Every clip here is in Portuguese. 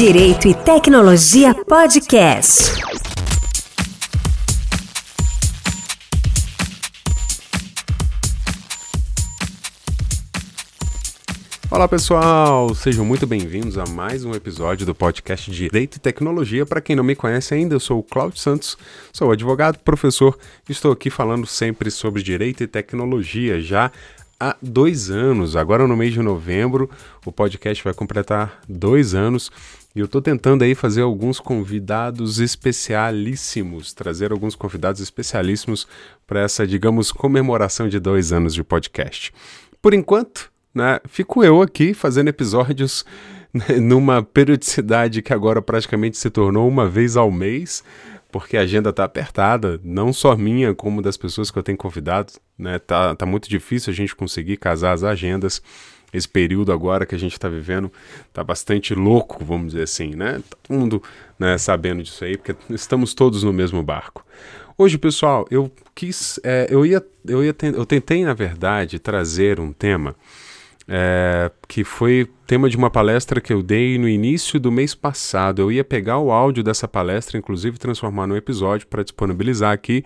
Direito e Tecnologia Podcast. Olá pessoal, sejam muito bem-vindos a mais um episódio do podcast Direito e Tecnologia. Para quem não me conhece ainda, eu sou o Cláudio Santos, sou advogado, professor, estou aqui falando sempre sobre direito e tecnologia já há dois anos. Agora no mês de novembro, o podcast vai completar dois anos e eu estou tentando aí fazer alguns convidados especialíssimos, trazer alguns convidados especialíssimos para essa, digamos, comemoração de dois anos de podcast. Por enquanto, né, fico eu aqui fazendo episódios né, numa periodicidade que agora praticamente se tornou uma vez ao mês, porque a agenda está apertada, não só minha, como das pessoas que eu tenho convidado, né? Tá, tá muito difícil a gente conseguir casar as agendas. Esse período agora que a gente está vivendo tá bastante louco, vamos dizer assim, né? Tá todo mundo né, sabendo disso aí, porque estamos todos no mesmo barco. Hoje, pessoal, eu quis, é, eu ia, eu ia, eu tentei na verdade trazer um tema é, que foi tema de uma palestra que eu dei no início do mês passado. Eu ia pegar o áudio dessa palestra, inclusive transformar num episódio para disponibilizar aqui,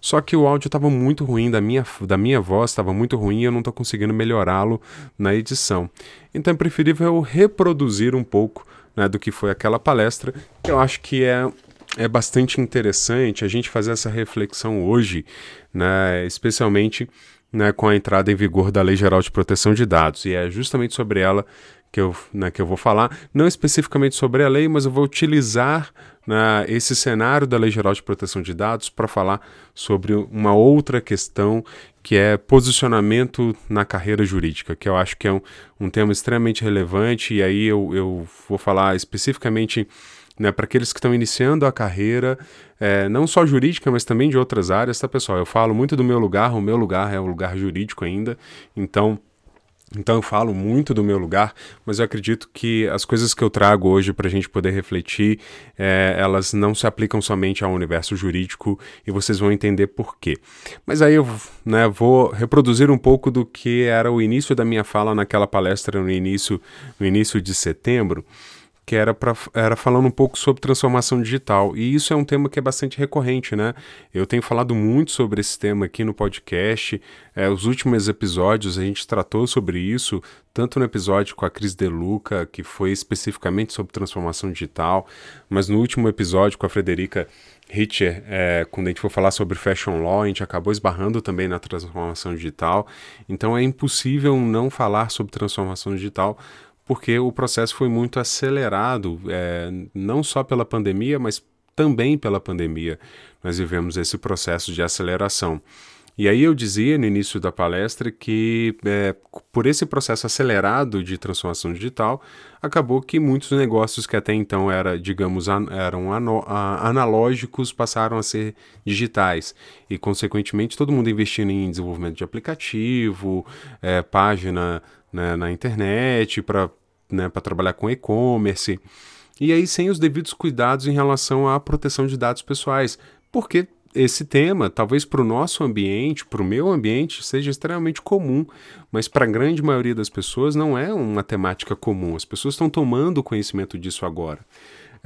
só que o áudio estava muito ruim, da minha, da minha voz estava muito ruim e eu não estou conseguindo melhorá-lo na edição. Então é preferível eu reproduzir um pouco né, do que foi aquela palestra, que eu acho que é é bastante interessante a gente fazer essa reflexão hoje, né, especialmente né, com a entrada em vigor da Lei Geral de Proteção de Dados. E é justamente sobre ela que eu, né, que eu vou falar, não especificamente sobre a lei, mas eu vou utilizar né, esse cenário da Lei Geral de Proteção de Dados para falar sobre uma outra questão que é posicionamento na carreira jurídica, que eu acho que é um, um tema extremamente relevante, e aí eu, eu vou falar especificamente né, para aqueles que estão iniciando a carreira, é, não só jurídica, mas também de outras áreas, tá, pessoal? Eu falo muito do meu lugar, o meu lugar é o lugar jurídico ainda, então. Então eu falo muito do meu lugar, mas eu acredito que as coisas que eu trago hoje para a gente poder refletir, é, elas não se aplicam somente ao universo jurídico e vocês vão entender por quê. Mas aí eu né, vou reproduzir um pouco do que era o início da minha fala naquela palestra no início, no início de setembro que era, pra, era falando um pouco sobre transformação digital. E isso é um tema que é bastante recorrente, né? Eu tenho falado muito sobre esse tema aqui no podcast. É, os últimos episódios a gente tratou sobre isso, tanto no episódio com a Cris Deluca, que foi especificamente sobre transformação digital, mas no último episódio com a Frederica Hitcher, é, quando a gente for falar sobre fashion law, a gente acabou esbarrando também na transformação digital. Então é impossível não falar sobre transformação digital porque o processo foi muito acelerado, é, não só pela pandemia, mas também pela pandemia. Nós vivemos esse processo de aceleração. E aí eu dizia no início da palestra que é, por esse processo acelerado de transformação digital, acabou que muitos negócios que até então era, digamos, an eram analógicos passaram a ser digitais. E, consequentemente, todo mundo investindo em desenvolvimento de aplicativo, é, página né, na internet, para né, trabalhar com e-commerce. E aí, sem os devidos cuidados em relação à proteção de dados pessoais. Porque esse tema, talvez para o nosso ambiente, para o meu ambiente, seja extremamente comum, mas para a grande maioria das pessoas não é uma temática comum. As pessoas estão tomando conhecimento disso agora.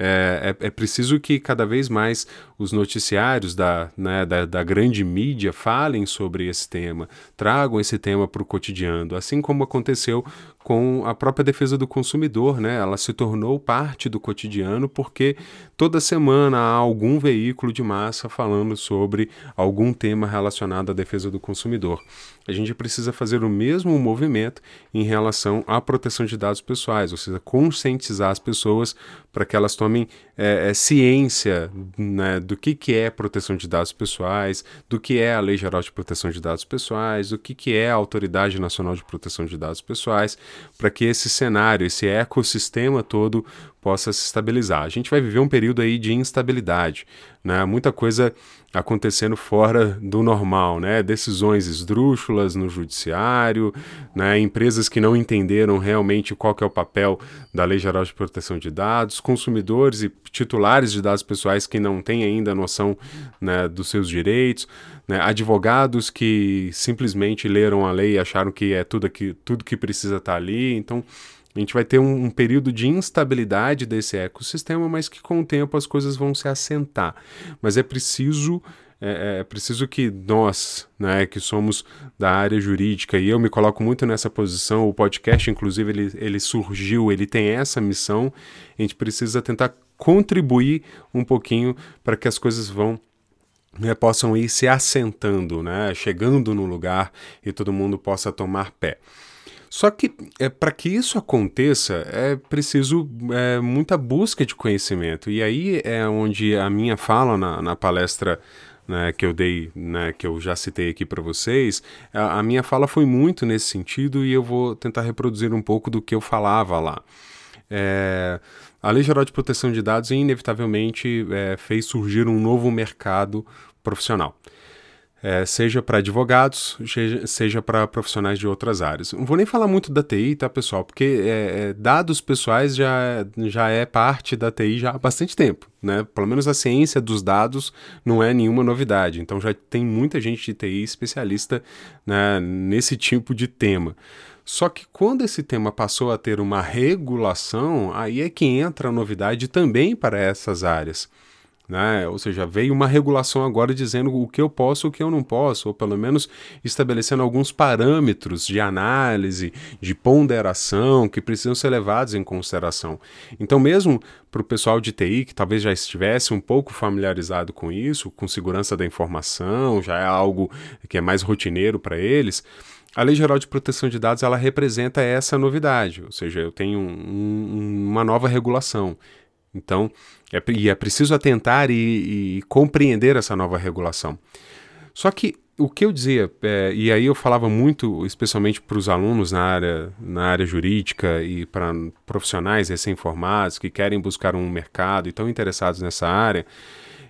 É, é, é, preciso que cada vez mais os noticiários da, né, da, da, grande mídia falem sobre esse tema, tragam esse tema para o cotidiano, assim como aconteceu com a própria defesa do consumidor, né? Ela se tornou parte do cotidiano porque toda semana há algum veículo de massa falando sobre algum tema relacionado à defesa do consumidor. A gente precisa fazer o mesmo movimento em relação à proteção de dados pessoais, ou seja, conscientizar as pessoas para que elas tomem é, é, ciência né, do que, que é proteção de dados pessoais, do que é a Lei Geral de Proteção de Dados Pessoais, do que, que é a Autoridade Nacional de Proteção de Dados Pessoais, para que esse cenário, esse ecossistema todo possa se estabilizar. A gente vai viver um período aí de instabilidade, né? Muita coisa acontecendo fora do normal, né? Decisões esdrúxulas no judiciário, né? Empresas que não entenderam realmente qual é o papel da Lei Geral de Proteção de Dados, consumidores e titulares de dados pessoais que não têm ainda noção né, dos seus direitos, né? advogados que simplesmente leram a lei e acharam que é tudo que tudo que precisa estar tá ali, então A gente vai ter um, um, período de instabilidade desse ecossistema, mas que com o tempo as coisas vão se assentar. Mas é preciso é, é, preciso que nós, né, que somos da área jurídica, e eu me coloco muito nessa posição, o podcast, inclusive, ele, ele surgiu, ele tem essa missão, a gente precisa tentar contribuir um pouquinho para que as coisas vão né, possam ir se assentando, né, chegando no lugar e todo mundo possa tomar pé. Só que é, para que isso aconteça é preciso é, muita busca de conhecimento. E aí é onde a minha fala na, na palestra né, que eu dei, né, que eu já citei aqui para vocês, a, a, minha fala foi muito nesse sentido e eu vou tentar reproduzir um pouco do que eu falava lá. É, a Lei Geral de Proteção de Dados inevitavelmente é, fez surgir um novo mercado profissional é, seja para advogados, seja para profissionais de outras áreas. Não vou nem falar muito da TI, tá, pessoal? Porque é, é, dados pessoais já, já é parte da TI já há bastante tempo, né? Pelo menos a ciência dos dados não é nenhuma novidade. Então já tem muita gente de TI especialista né, nesse tipo de tema. Só que quando esse tema passou a ter uma regulação, aí é que entra a novidade também para essas áreas. Né? Ou seja, veio uma regulação agora dizendo o que eu posso o que eu não posso, ou pelo menos estabelecendo alguns parâmetros de análise, de ponderação que precisam ser levados em consideração. Então, mesmo para o pessoal de TI que talvez já estivesse um pouco familiarizado com isso, com segurança da informação, já é algo que é mais rotineiro para eles. A Lei Geral de Proteção de Dados ela representa essa novidade, ou seja, eu tenho um, um, uma nova regulação. Então, é, e é preciso atentar e, e, compreender essa nova regulação. Só que o que eu dizia, é, e aí eu falava muito, especialmente para os alunos na área, na área jurídica e para profissionais recém-formados que querem buscar um mercado e estão interessados nessa área,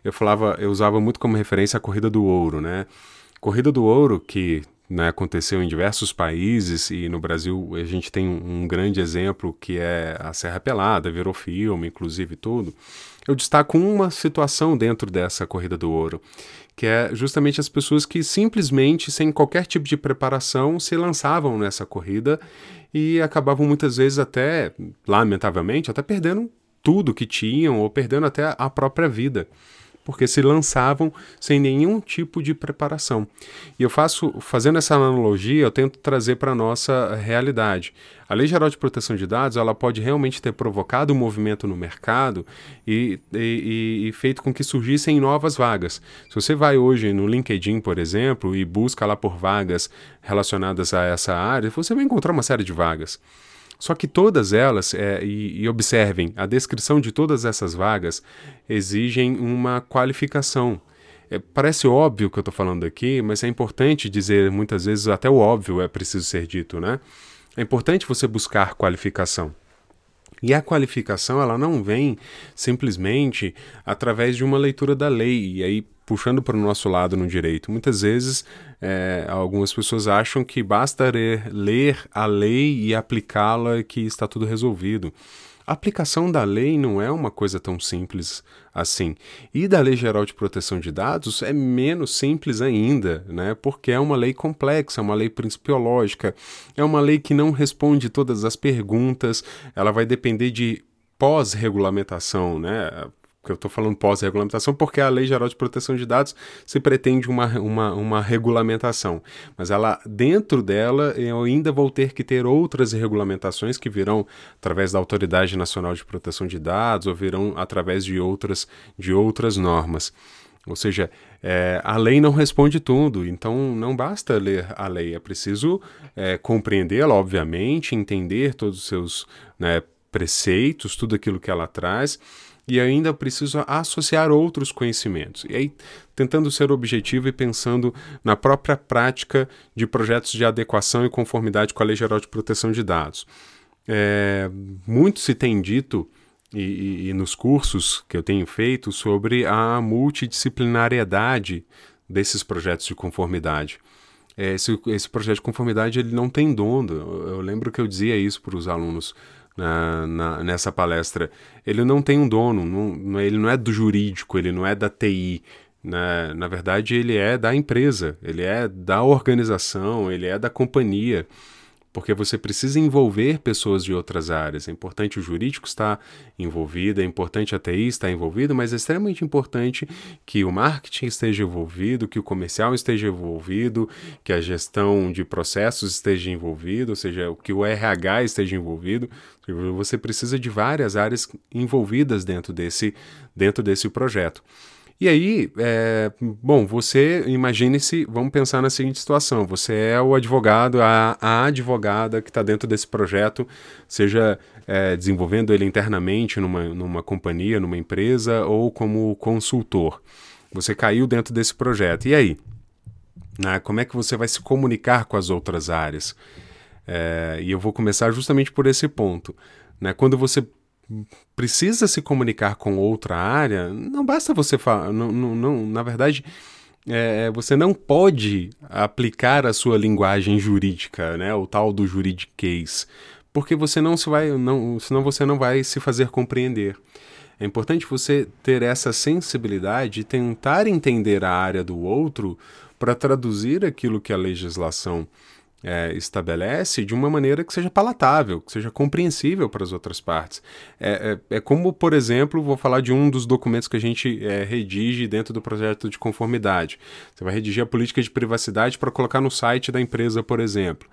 eu falava, eu usava muito como referência a corrida do ouro, né? Corrida do ouro que né, aconteceu em diversos países e no Brasil a gente tem um, grande exemplo que é a Serra Pelada, virou filme, inclusive tudo. Eu destaco uma situação dentro dessa corrida do ouro, que é justamente as pessoas que simplesmente, sem qualquer tipo de preparação, se lançavam nessa corrida e acabavam muitas vezes até, lamentavelmente, até perdendo tudo que tinham ou perdendo até a própria vida porque se lançavam sem nenhum tipo de preparação. E eu faço, fazendo essa analogia, eu tento trazer para a nossa realidade. A Lei Geral de Proteção de Dados ela pode realmente ter provocado um movimento no mercado e, e, e, feito com que surgissem novas vagas. Se você vai hoje no LinkedIn, por exemplo, e busca lá por vagas relacionadas a essa área, você vai encontrar uma série de vagas. Só que todas elas, é, e, e, observem, a descrição de todas essas vagas exigem uma qualificação. É, parece óbvio o que eu estou falando aqui, mas é importante dizer muitas vezes até o óbvio é preciso ser dito, né? É importante você buscar qualificação. E a qualificação ela não vem simplesmente através de uma leitura da lei. E aí puxando para o nosso lado no direito. Muitas vezes, é, algumas pessoas acham que basta ler, a lei e aplicá-la que está tudo resolvido. A aplicação da lei não é uma coisa tão simples assim. E da Lei Geral de Proteção de Dados é menos simples ainda, né? Porque é uma lei complexa, é uma lei principiológica, é uma lei que não responde todas as perguntas, ela vai depender de pós-regulamentação, né? Que eu estou falando pós-regulamentação, porque a Lei Geral de Proteção de Dados se pretende uma, uma, uma regulamentação. Mas ela, dentro dela, eu ainda vou ter que ter outras regulamentações que virão através da Autoridade Nacional de Proteção de Dados ou virão através de outras, de outras normas. Ou seja, é, a lei não responde tudo, então não basta ler a lei, é preciso é, compreendê-la, obviamente, entender todos os seus né, preceitos, tudo aquilo que ela traz e ainda preciso associar outros conhecimentos. E aí, tentando ser objetivo e pensando na própria prática de projetos de adequação e conformidade com a Lei Geral de Proteção de Dados. É, muito se tem dito, e, e, e nos cursos que eu tenho feito, sobre a multidisciplinariedade desses projetos de conformidade. Esse, esse projeto de conformidade ele não tem dono. Eu, eu lembro que eu dizia isso para os alunos na, na, nessa palestra. Ele não tem um dono, não, ele não é do jurídico, ele não é da TI. Né? Na verdade, ele é da empresa, ele é da organização, ele é da companhia. Porque você precisa envolver pessoas de outras áreas. É importante o jurídico estar envolvido, é importante a TI estar envolvido, mas é extremamente importante que o marketing esteja envolvido, que o comercial esteja envolvido, que a gestão de processos esteja envolvido, ou seja, que o RH esteja envolvido. Você precisa de várias áreas envolvidas dentro desse, dentro desse projeto. E aí, é, bom, você imagine-se, vamos pensar na seguinte situação: você é o advogado, a, a advogada que está dentro desse projeto, seja é, desenvolvendo ele internamente numa, numa companhia, numa empresa ou como consultor. Você caiu dentro desse projeto. E aí? Né, como é que você vai se comunicar com as outras áreas? É, e eu vou começar justamente por esse ponto. Né? Quando você precisa se comunicar com outra área, não basta você falar. Não, não, não, na verdade, é, você não pode aplicar a sua linguagem jurídica, né, o tal do juridiquês, porque você não se vai, não, senão você não vai se fazer compreender. É importante você ter essa sensibilidade e tentar entender a área do outro para traduzir aquilo que a legislação é, estabelece de uma maneira que seja palatável, que seja compreensível para as outras partes. É, é, é, como, por exemplo, vou falar de um dos documentos que a gente é, redige dentro do projeto de conformidade. Você vai redigir a política de privacidade para colocar no site da empresa, por exemplo.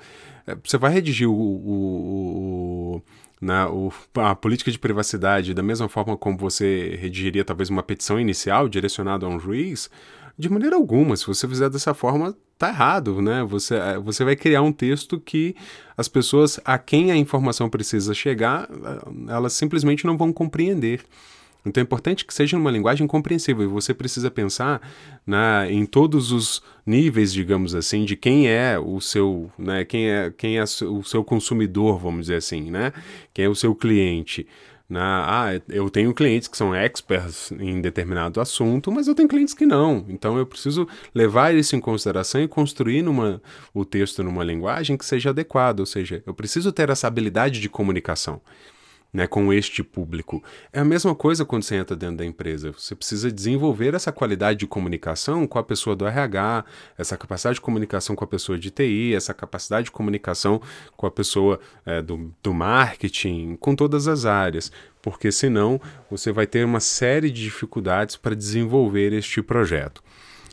É, você vai redigir o, o, o na, o, a política de privacidade da mesma forma como você redigiria talvez uma petição inicial direcionada a um juiz, de maneira alguma. Se você fizer dessa forma, tá errado, né? Você, é, você vai criar um texto que as pessoas a quem a informação precisa chegar, elas simplesmente não vão compreender. Então é importante que seja uma linguagem compreensível e você precisa pensar na, em todos os níveis, digamos assim, de quem é o seu, né, quem é, quem é o seu consumidor, vamos dizer assim, né? Quem é o seu cliente. Na, ah, eu tenho clientes que são experts em determinado assunto, mas eu tenho clientes que não. Então eu preciso levar isso em consideração e construir numa, o texto numa linguagem que seja adequada, ou seja, eu preciso ter essa habilidade de comunicação né, com este público. É a mesma coisa quando você entra dentro da empresa. Você precisa desenvolver essa qualidade de comunicação com a pessoa do RH, essa capacidade de comunicação com a pessoa de TI, essa capacidade de comunicação com a pessoa é, do, do marketing, com todas as áreas. Porque senão você vai ter uma série de dificuldades para desenvolver este projeto.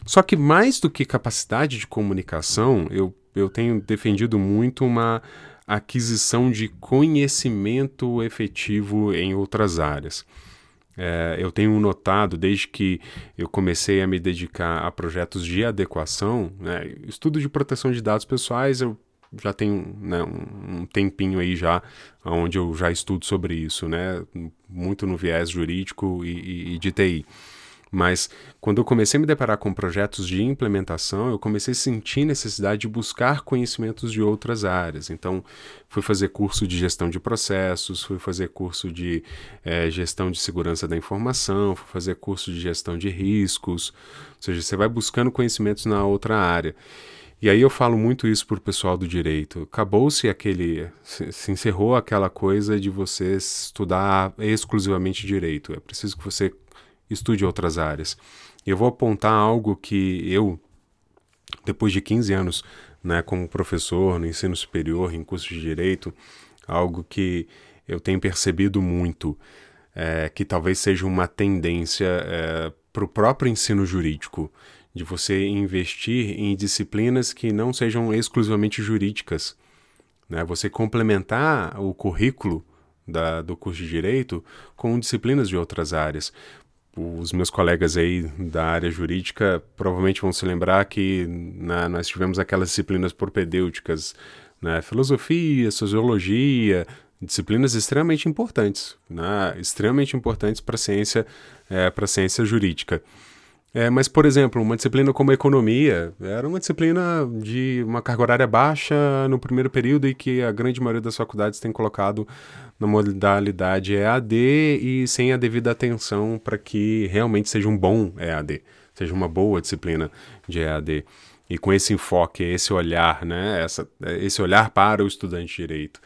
Só que mais do que capacidade de comunicação, eu, eu tenho defendido muito uma aquisição de conhecimento efetivo em outras áreas. É, eu tenho notado, desde que eu comecei a me dedicar a projetos de adequação, né, estudo de proteção de dados pessoais, eu já tenho né, um, tempinho aí já onde eu já estudo sobre isso, né, muito no viés jurídico e, e, e de TI. Mas quando eu comecei a me deparar com projetos de implementação, eu comecei a sentir necessidade de buscar conhecimentos de outras áreas. Então, fui fazer curso de gestão de processos, fui fazer curso de é, gestão de segurança da informação, fui fazer curso de gestão de riscos. Ou seja, você vai buscando conhecimentos na outra área. E aí eu falo muito isso para o pessoal do direito. Acabou-se aquele. Se encerrou aquela coisa de você estudar exclusivamente direito. É preciso que você estude outras áreas. Eu vou apontar algo que eu, depois de 15 anos né, como professor no ensino superior, em curso de direito, algo que eu tenho percebido muito, é, que talvez seja uma tendência é, para o próprio ensino jurídico, de você investir em disciplinas que não sejam exclusivamente jurídicas. Né? Você complementar o currículo da, do curso de direito com disciplinas de outras áreas os meus colegas aí da área jurídica provavelmente vão se lembrar que né, nós tivemos aquelas disciplinas propedêuticas, né, filosofia, sociologia, disciplinas extremamente importantes, né, extremamente importantes para a ciência, é, ciência jurídica. É, mas, por exemplo, uma disciplina como economia era uma disciplina de uma carga horária baixa no primeiro período e que a grande maioria das faculdades tem colocado na modalidade EAD e sem a devida atenção para que realmente seja um bom EAD, seja uma boa disciplina de EAD. E com esse enfoque, esse olhar, né, essa, esse olhar para o estudante de direito.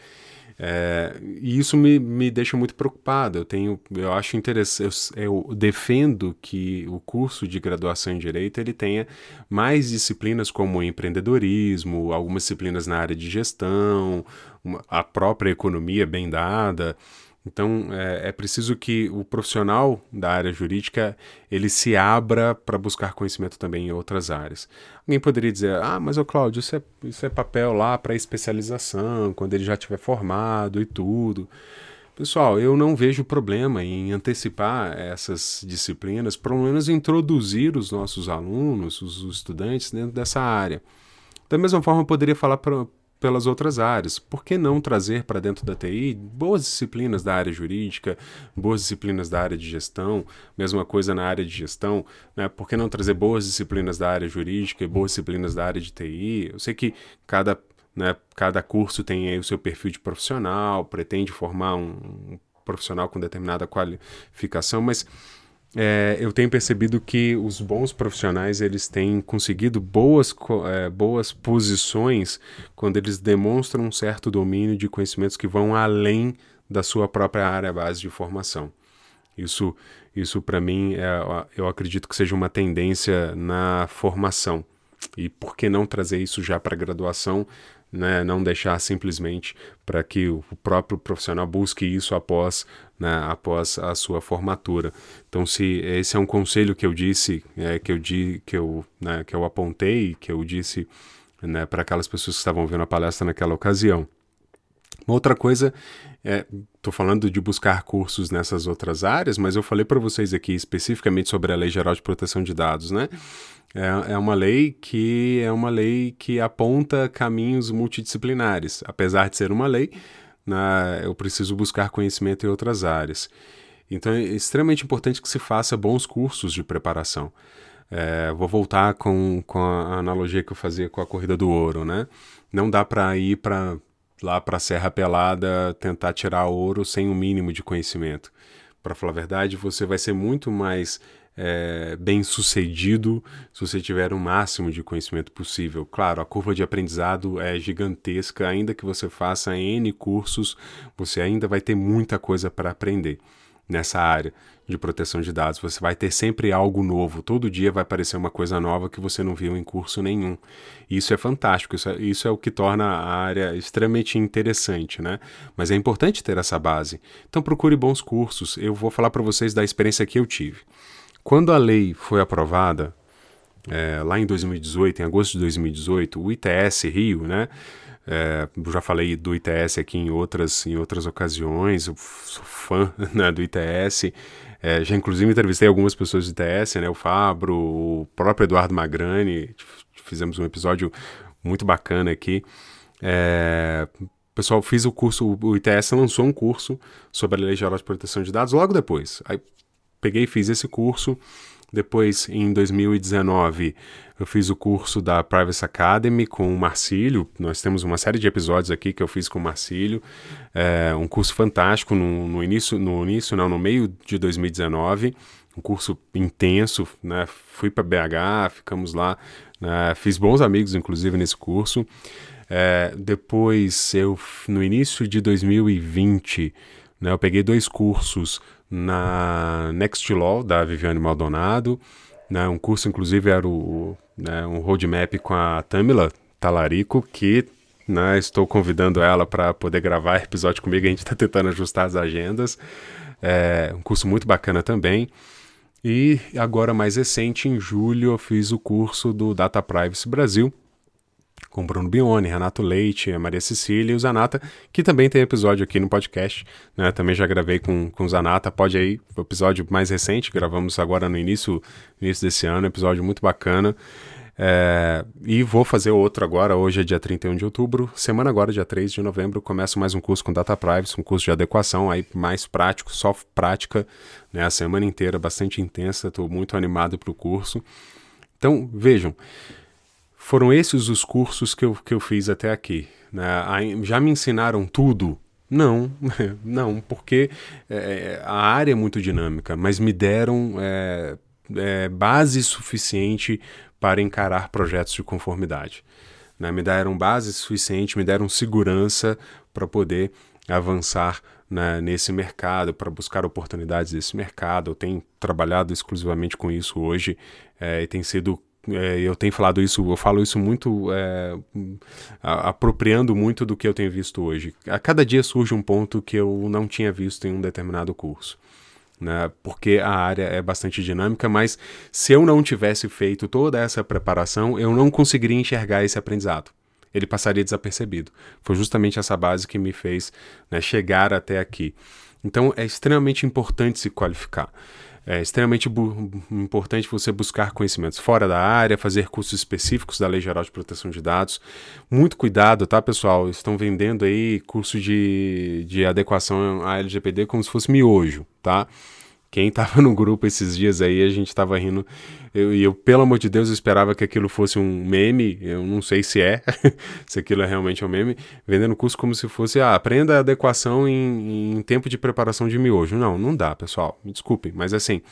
É, e isso me, me deixa muito preocupado. Eu tenho, eu acho interessante, eu, eu, defendo que o curso de graduação em direito ele tenha mais disciplinas como empreendedorismo, algumas disciplinas na área de gestão, uma, a própria economia bem dada. Então é, é, preciso que o profissional da área jurídica ele se abra para buscar conhecimento também em outras áreas. Alguém poderia dizer, ah, mas o Cláudio, isso é, isso é papel lá para especialização, quando ele já estiver formado e tudo. Pessoal, eu não vejo problema em antecipar essas disciplinas, pelo menos introduzir os nossos alunos, os estudantes dentro dessa área. Da mesma forma, eu poderia falar para pelas outras áreas. Por que não trazer para dentro da TI boas disciplinas da área jurídica, boas disciplinas da área de gestão, mesma coisa na área de gestão, né? Por que não trazer boas disciplinas da área jurídica e boas disciplinas da área de TI? Eu sei que cada, né, cada curso tem aí o seu perfil de profissional, pretende formar um profissional com determinada qualificação, mas é, eu tenho percebido que os bons profissionais eles têm conseguido boas, é, boas posições quando eles demonstram um certo domínio de conhecimentos que vão além da sua própria área base de formação. Isso, isso para mim, é, eu acredito que seja uma tendência na formação. E por que não trazer isso já para a graduação né, não deixar simplesmente para que o próprio profissional busque isso após, né, após a sua formatura. Então, se esse é um conselho que eu disse, é, que eu di, que eu, né, que eu apontei, que eu disse né, para aquelas pessoas que estavam vendo a palestra naquela ocasião. Uma outra coisa, estou é, falando de buscar cursos nessas outras áreas, mas eu falei para vocês aqui especificamente sobre a Lei Geral de Proteção de Dados, né? É, é uma lei que é uma lei que aponta caminhos multidisciplinares. Apesar de ser uma lei, né, eu preciso buscar conhecimento em outras áreas. Então é extremamente importante que se faça bons cursos de preparação. É, vou voltar com, com a analogia que eu fazia com a corrida do ouro, né? Não dá para ir para lá para a Serra Pelada tentar tirar ouro sem o um mínimo de conhecimento. Para falar a verdade, você vai ser muito mais é, bem sucedido se você tiver o máximo de conhecimento possível. Claro, a curva de aprendizado é gigantesca, ainda que você faça N cursos, você ainda vai ter muita coisa para aprender nessa área de proteção de dados. Você vai ter sempre algo novo, todo dia vai aparecer uma coisa nova que você não viu em curso nenhum. Isso é fantástico, isso é, isso é o que torna a área extremamente interessante, né? Mas é importante ter essa base. Então procure bons cursos. Eu vou falar para vocês da experiência que eu tive. Quando a lei foi aprovada, é, lá em 2018, em agosto de 2018, o ITS Rio, né? É, já falei do ITS aqui em outras, em outras ocasiões, eu sou fã né, do ITS. É, já inclusive entrevistei algumas pessoas do ITS, né, o Fabro, o próprio Eduardo Magrani, fizemos um episódio muito bacana aqui. É, pessoal, fiz o curso, o ITS lançou um curso sobre a Lei Geral de Proteção de Dados logo depois. Aí peguei e fiz esse curso. Depois, em 2019, eu fiz o curso da Privacy Academy com o Marcílio. Nós temos uma série de episódios aqui que eu fiz com o Marcílio. É, um curso fantástico no, no, início, no início, não, no meio de 2019. Um curso intenso, né? Fui para BH, ficamos lá, né? fiz bons amigos, inclusive, nesse curso. É, depois, eu, no início de 2020, né, eu peguei dois cursos na Next Law, da Viviane Maldonado. Né, um curso, inclusive, era o, né, um roadmap com a Tamila Talarico, que né, estou convidando ela para poder gravar episódio comigo. A gente está tentando ajustar as agendas. É um curso muito bacana também. E agora, mais recente, em julho, eu fiz o curso do Data Privacy Brasil, com Bruno Bione, Renato Leite, a Maria Cecília e o Zanata, que também tem episódio aqui no podcast. Né? Também já gravei com, com o Zanata. Pode aí, o episódio mais recente, gravamos agora no início, início desse ano, episódio muito bacana. É, e vou fazer outro agora, hoje é dia 31 de outubro, semana agora, dia 3 de novembro, começo mais um curso com Data Privacy, um curso de adequação aí mais prático, só prática, né, a semana inteira, bastante intensa, estou muito animado para o curso. Então, vejam, foram esses os cursos que eu, que eu fiz até aqui. Né? Já me ensinaram tudo? Não, não, porque é, a área é muito dinâmica, mas me deram é, é, base suficiente para encarar projetos de conformidade. Né? Me deram base suficiente, me deram segurança para poder avançar né, nesse mercado, para buscar oportunidades nesse mercado. Eu tenho trabalhado exclusivamente com isso hoje é, e tem sido é, eu tenho falado isso, eu falo isso muito, é, apropriando muito do que eu tenho visto hoje. A cada dia surge um ponto que eu não tinha visto em um determinado curso. Né, porque a área é bastante dinâmica, mas se eu não tivesse feito toda essa preparação, eu não conseguiria enxergar esse aprendizado. Ele passaria desapercebido. Foi justamente essa base que me fez né, chegar até aqui. Então é extremamente importante se qualificar. É extremamente importante você buscar conhecimentos fora da área, fazer cursos específicos da Lei Geral de Proteção de Dados. Muito cuidado, tá, pessoal? Estão vendendo aí curso de, de adequação à LGPD como se fosse miojo, tá? Quem estava no grupo esses dias aí, a gente estava rindo. E eu, eu, pelo amor de Deus, eu esperava que aquilo fosse um meme. Eu não sei se é, se aquilo é realmente um meme. Vendendo curso como se fosse, ah, aprenda adequação em, em tempo de preparação de miojo. Não, não dá, pessoal. Me desculpem, mas assim.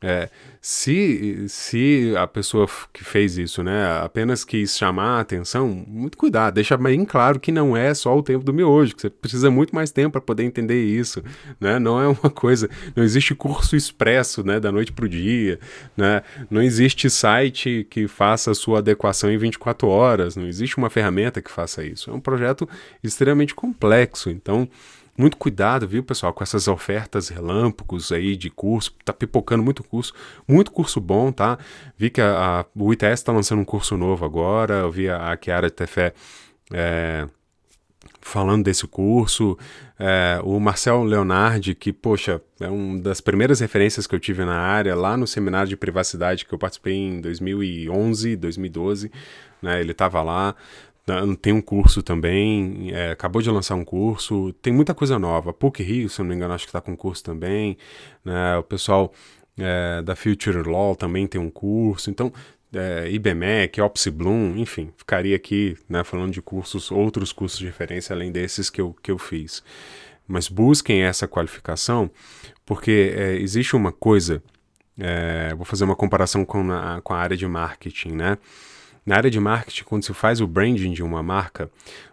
É, se, se a pessoa que fez isso, né, apenas quis chamar a atenção, muito cuidado, deixa bem claro que não é só o tempo do miojo, que você precisa muito mais tempo para poder entender isso, né, não é uma coisa, não existe curso expresso, né, da noite para o dia, né, não existe site que faça a sua adequação em 24 horas, não existe uma ferramenta que faça isso, é um projeto extremamente complexo, então muito cuidado, viu, pessoal, com essas ofertas relâmpagos aí de curso. Tá pipocando muito curso, muito curso bom, tá? Vi que a, a o ITS está lançando um curso novo agora. Eu vi a, a Chiara de Tefé é, falando desse curso. É, o Marcel Leonardi, que, poxa, é uma das primeiras referências que eu tive na área, lá no seminário de privacidade que eu participei em 2011, 2012, né? Ele estava lá. Tem um curso também, é, acabou de lançar um curso, tem muita coisa nova. PUC Rio, se não me engano, acho que está com curso também. Né? O pessoal é, da Future Law também tem um curso. Então, é, IBMEC, Bloom, enfim, ficaria aqui né, falando de cursos, outros cursos de referência além desses que eu, que eu fiz. Mas busquem essa qualificação, porque é, existe uma coisa, é, vou fazer uma comparação com a, com a área de marketing, né? Na área de marketing, quando se faz o branding de uma marca,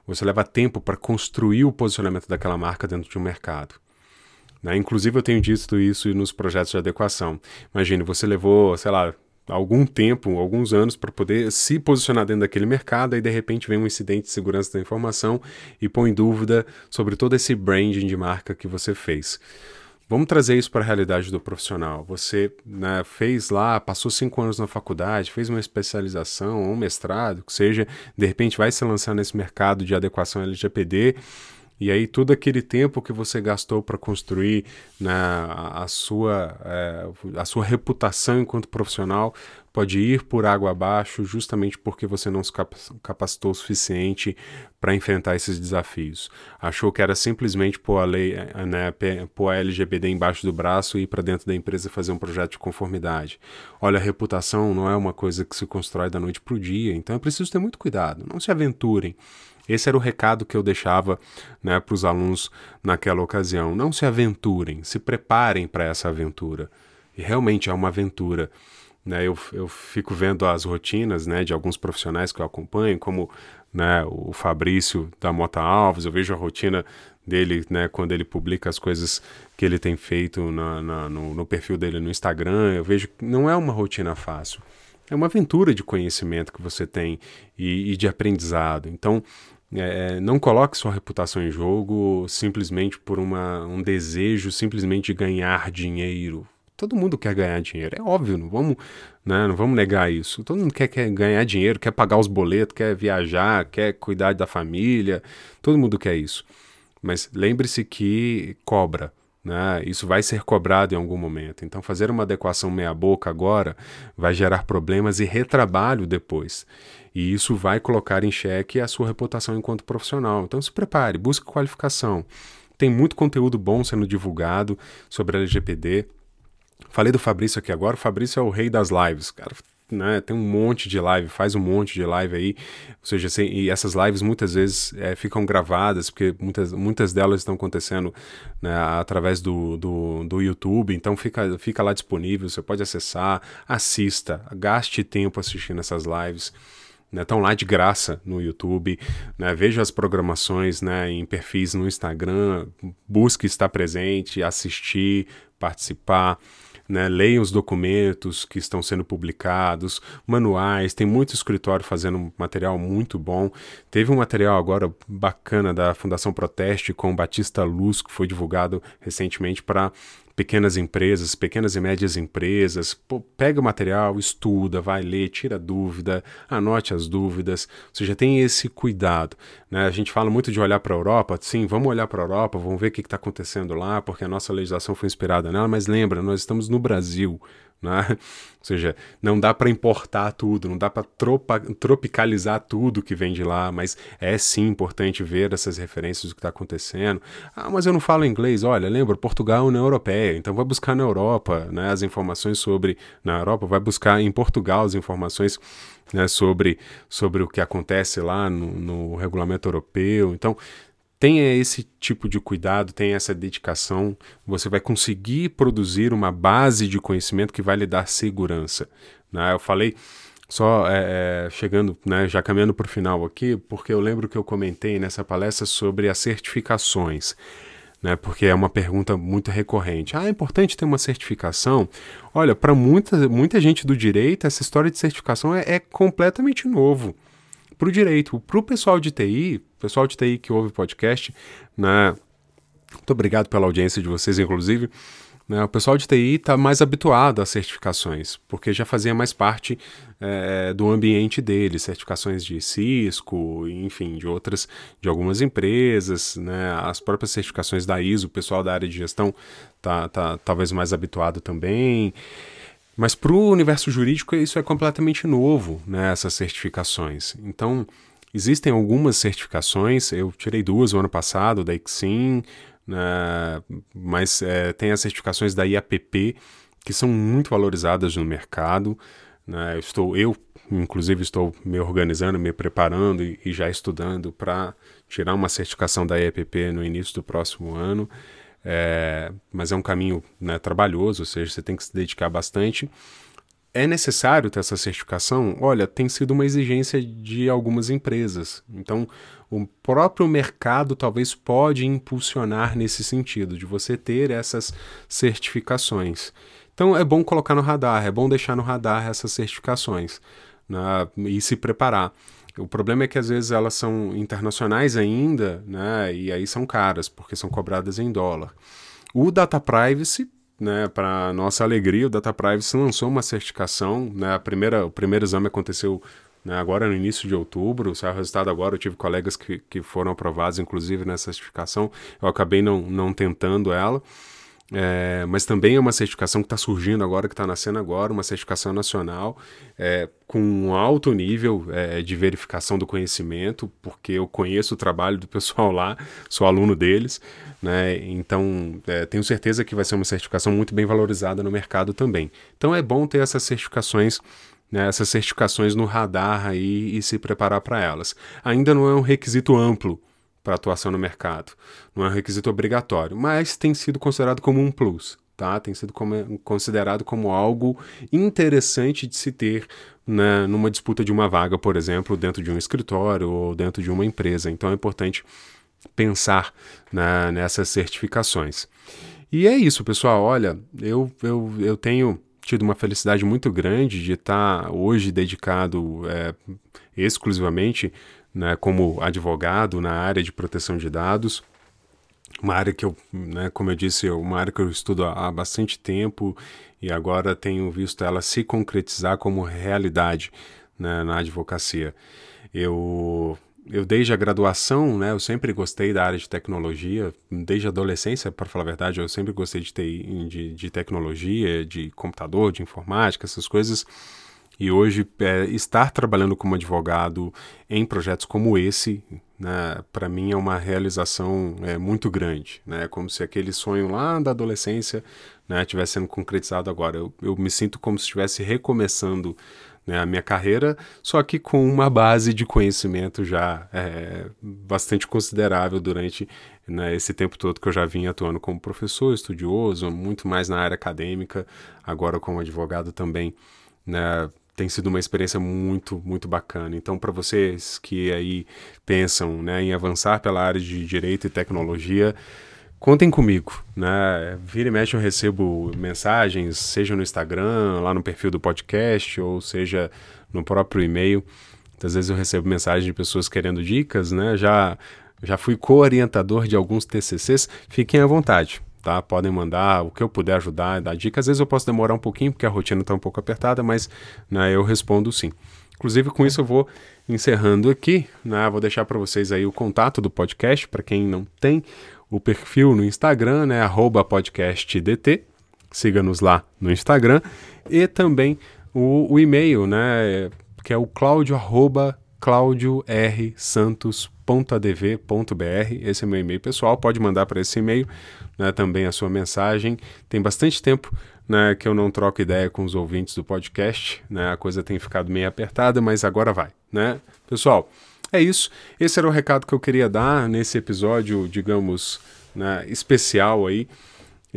você leva tempo para construir o posicionamento daquela marca dentro de um mercado. Né? Inclusive, eu tenho dito isso nos projetos de adequação. Imagine, você levou, sei lá, algum tempo, alguns anos para poder se posicionar dentro daquele mercado e de repente vem um incidente de segurança da informação e põe dúvida sobre todo esse branding de marca que você fez. Vamos trazer isso para a realidade do profissional. Você né, fez lá, passou cinco anos na faculdade, fez uma especialização um mestrado, que seja, de repente vai se lançar nesse mercado de adequação LGPD e aí todo aquele tempo que você gastou para construir né, a, sua, é, a sua reputação enquanto profissional pode ir por água abaixo justamente porque você não se capacitou o suficiente para enfrentar esses desafios. Achou que era simplesmente pôr a lei, eh, né, pôr a LGBT embaixo do braço e ir para dentro da empresa fazer um projeto de conformidade. Olha, a reputação não é uma coisa que se constrói da noite para o dia, então é preciso ter muito cuidado. Não se aventurem. Esse era o recado que eu deixava né, para os alunos naquela ocasião. Não se aventurem, se preparem para essa aventura. E realmente é uma aventura. Né, eu, eu fico vendo as rotinas né, de alguns profissionais que eu acompanho, como né, o Fabrício da Mota Alves, eu vejo a rotina dele né, quando ele publica as coisas que ele tem feito na, na, no, no, perfil dele no Instagram. Eu vejo que não é uma rotina fácil. É uma aventura de conhecimento que você tem e, e de aprendizado. Então, é, não coloque sua reputação em jogo simplesmente por uma, um desejo simplesmente de ganhar dinheiro. Todo mundo quer ganhar dinheiro, é óbvio, não vamos, né, não vamos negar isso. Todo mundo quer, quer ganhar dinheiro, quer pagar os boletos, quer viajar, quer cuidar da família, todo mundo quer isso. Mas lembre-se que cobra, né? Isso vai ser cobrado em algum momento. Então, fazer uma adequação meia-boca agora vai gerar problemas e retrabalho depois. E isso vai colocar em xeque a sua reputação enquanto profissional. Então se prepare, busque qualificação. Tem muito conteúdo bom sendo divulgado sobre LGPD. Falei do Fabrício aqui agora, o Fabrício é o rei das lives. Cara, né, tem um monte de live, faz um monte de live aí, ou seja, assim, e essas lives muitas vezes é, ficam gravadas, porque muitas, muitas delas estão acontecendo né, através do, do, do, YouTube, então fica, fica lá disponível, você pode acessar, assista, gaste tempo assistindo essas lives. Estão né, lá de graça no YouTube, né, veja as programações né, em perfis no Instagram, busque estar presente, assistir, participar. Né, leiam os documentos que estão sendo publicados, manuais, tem muito escritório fazendo material muito bom. Teve um material agora bacana da Fundação Proteste com Batista Luz, que foi divulgado recentemente para pequenas empresas, pequenas e médias empresas, pô, pega o material, estuda, vai ler, tira dúvida, anote as dúvidas, ou seja, tem esse cuidado. Né? A gente fala muito de olhar para a Europa, sim, vamos olhar para a Europa, vamos ver o que está acontecendo lá, porque a nossa legislação foi inspirada nela, mas lembra, nós estamos no Brasil, né? Ou seja, não dá para importar tudo, não dá para tropicalizar tudo que vem de lá, mas é sim importante ver essas referências do que está acontecendo. Ah, mas eu não falo inglês. Olha, lembra, Portugal é União Europeia, então vai buscar na Europa né, as informações sobre. Na Europa, vai buscar em Portugal as informações né, sobre, sobre o que acontece lá no, no regulamento europeu. Então, tenha esse tipo de cuidado, tenha essa dedicação, você vai conseguir produzir uma base de conhecimento que vai lhe dar segurança. Né? Eu falei só é, é, chegando, né, já caminhando para o final aqui, porque eu lembro que eu comentei nessa palestra sobre as certificações. Né, porque é uma pergunta muito recorrente. Ah, é importante ter uma certificação? Olha, para muita, muita gente do direito, essa história de certificação é, é completamente novo para o direito. Para o pessoal de TI, pessoal de TI que ouve podcast, né, muito obrigado pela audiência de vocês, inclusive. Né, o pessoal de TI está mais habituado às certificações, porque já fazia mais parte é, do ambiente deles, certificações de Cisco, enfim, de outras, de algumas empresas, né, as próprias certificações da ISO, o pessoal da área de gestão está tá, talvez mais habituado também. Mas para o universo jurídico isso é completamente novo, né, essas certificações. Então, existem algumas certificações, eu tirei duas no ano passado, da Exim, né, mas é, tem as certificações da IAPP, que são muito valorizadas no mercado. Né, eu, estou, eu, inclusive, estou me organizando, me preparando e, e já estudando para tirar uma certificação da IAPP no início do próximo ano. É, mas é um caminho né, trabalhoso, ou seja, você tem que se dedicar bastante. É necessário ter essa certificação? Olha, tem sido uma exigência de algumas empresas. Então, o próprio mercado talvez pode impulsionar nesse sentido, de você ter essas certificações. Então, é bom colocar no radar, é bom deixar no radar essas certificações né, e se preparar. O problema é que às vezes elas são internacionais ainda, né? E aí são caras, porque são cobradas em dólar. O Data Privacy, né, para nossa alegria, o Data Privacy lançou uma certificação, né? A primeira, o primeiro exame aconteceu né, agora no início de outubro, saiu o resultado agora, eu tive colegas que, que foram aprovados, inclusive, nessa certificação, eu acabei não, não tentando ela, é, mas também é uma certificação que está surgindo agora, que está nascendo agora, uma certificação nacional é, com um alto nível é, de verificação do conhecimento, porque eu conheço o trabalho do pessoal lá, sou aluno deles, né? Então é, tenho certeza que vai ser uma certificação muito bem valorizada no mercado também. Então é bom ter essas certificações né, essas certificações no radar aí e se preparar para elas. Ainda não é um requisito amplo para atuação no mercado. Não é um requisito obrigatório, mas tem sido considerado como um plus. Tá? Tem sido como, considerado como algo interessante de se ter né, numa disputa de uma vaga, por exemplo, dentro de um escritório ou dentro de uma empresa. Então é importante pensar né, nessas certificações. E é isso, pessoal. Olha, eu, eu, eu tenho tido uma felicidade muito grande de estar hoje dedicado é, exclusivamente né, como advogado na área de proteção de dados. Uma área que eu, né, como eu disse, é uma área que eu estudo há bastante tempo e agora tenho visto ela se concretizar como realidade né, na advocacia. Eu, eu desde a graduação, né, eu sempre gostei da área de tecnologia, desde a adolescência, para falar a verdade, eu sempre gostei de, de, de tecnologia, de computador, de informática, essas coisas. E hoje, é, estar trabalhando como advogado em projetos como esse, né, para mim é uma realização é, muito grande. Né, como se aquele sonho lá da adolescência né, estivesse sendo concretizado agora. Eu, eu me sinto como se estivesse recomeçando né, a minha carreira, só que com uma base de conhecimento já é, bastante considerável durante né, esse tempo todo que eu já vim atuando como professor, estudioso, muito mais na área acadêmica, agora como advogado também. Né, tem sido uma experiência muito, muito bacana. Então, para vocês que aí pensam né, em avançar pela área de direito e tecnologia, contem comigo, né? Vira e mexe eu recebo mensagens, seja no Instagram, lá no perfil do podcast, ou seja no próprio e-mail. Muitas vezes eu recebo mensagens de pessoas querendo dicas, né? Já, já fui co-orientador de alguns TCCs, fiquem à vontade. Tá? Podem mandar o que eu puder ajudar, dar dicas. Às vezes eu posso demorar um pouquinho, porque a rotina está um pouco apertada, mas né, eu respondo sim. Inclusive, com isso eu vou encerrando aqui, né? Vou deixar para vocês aí o contato do podcast, para quem não tem o perfil no Instagram, né? podcastdt. Siga-nos lá no Instagram. E também o, o e-mail, né? Que é o claudio, arroba, claudioRsantos.adv.br. Esse é meu e-mail pessoal. Pode mandar para esse e-mail né, também a sua mensagem. Tem bastante tempo né, que eu não troco ideia com os ouvintes do podcast. Né? A coisa tem ficado meio apertada, mas agora vai. Né? Pessoal, é isso. Esse era o recado que eu queria dar nesse episódio, digamos, né, especial aí.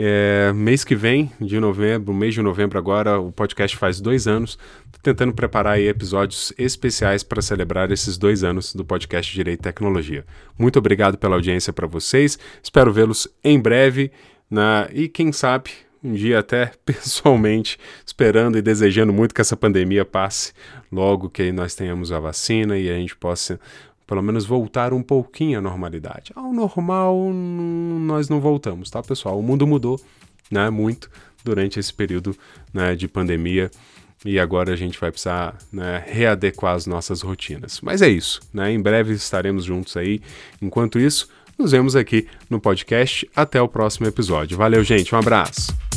É, mês que vem, de novembro, mês de novembro agora, o podcast faz dois anos. Estou tentando preparar aí episódios especiais para celebrar esses dois anos do podcast Direito e Tecnologia. Muito obrigado pela audiência para vocês. Espero vê-los em breve. Na, e quem sabe um dia até pessoalmente, esperando e desejando muito que essa pandemia passe logo que nós tenhamos a vacina e a gente possa pelo menos voltar um pouquinho à normalidade. Ao normal nós não voltamos, tá, pessoal? O mundo mudou, né, muito durante esse período né, de pandemia e agora a gente vai precisar né, readequar as nossas rotinas. Mas é isso, né? Em breve estaremos juntos aí. Enquanto isso, nos vemos aqui no podcast. Até o próximo episódio. Valeu, gente. Um abraço.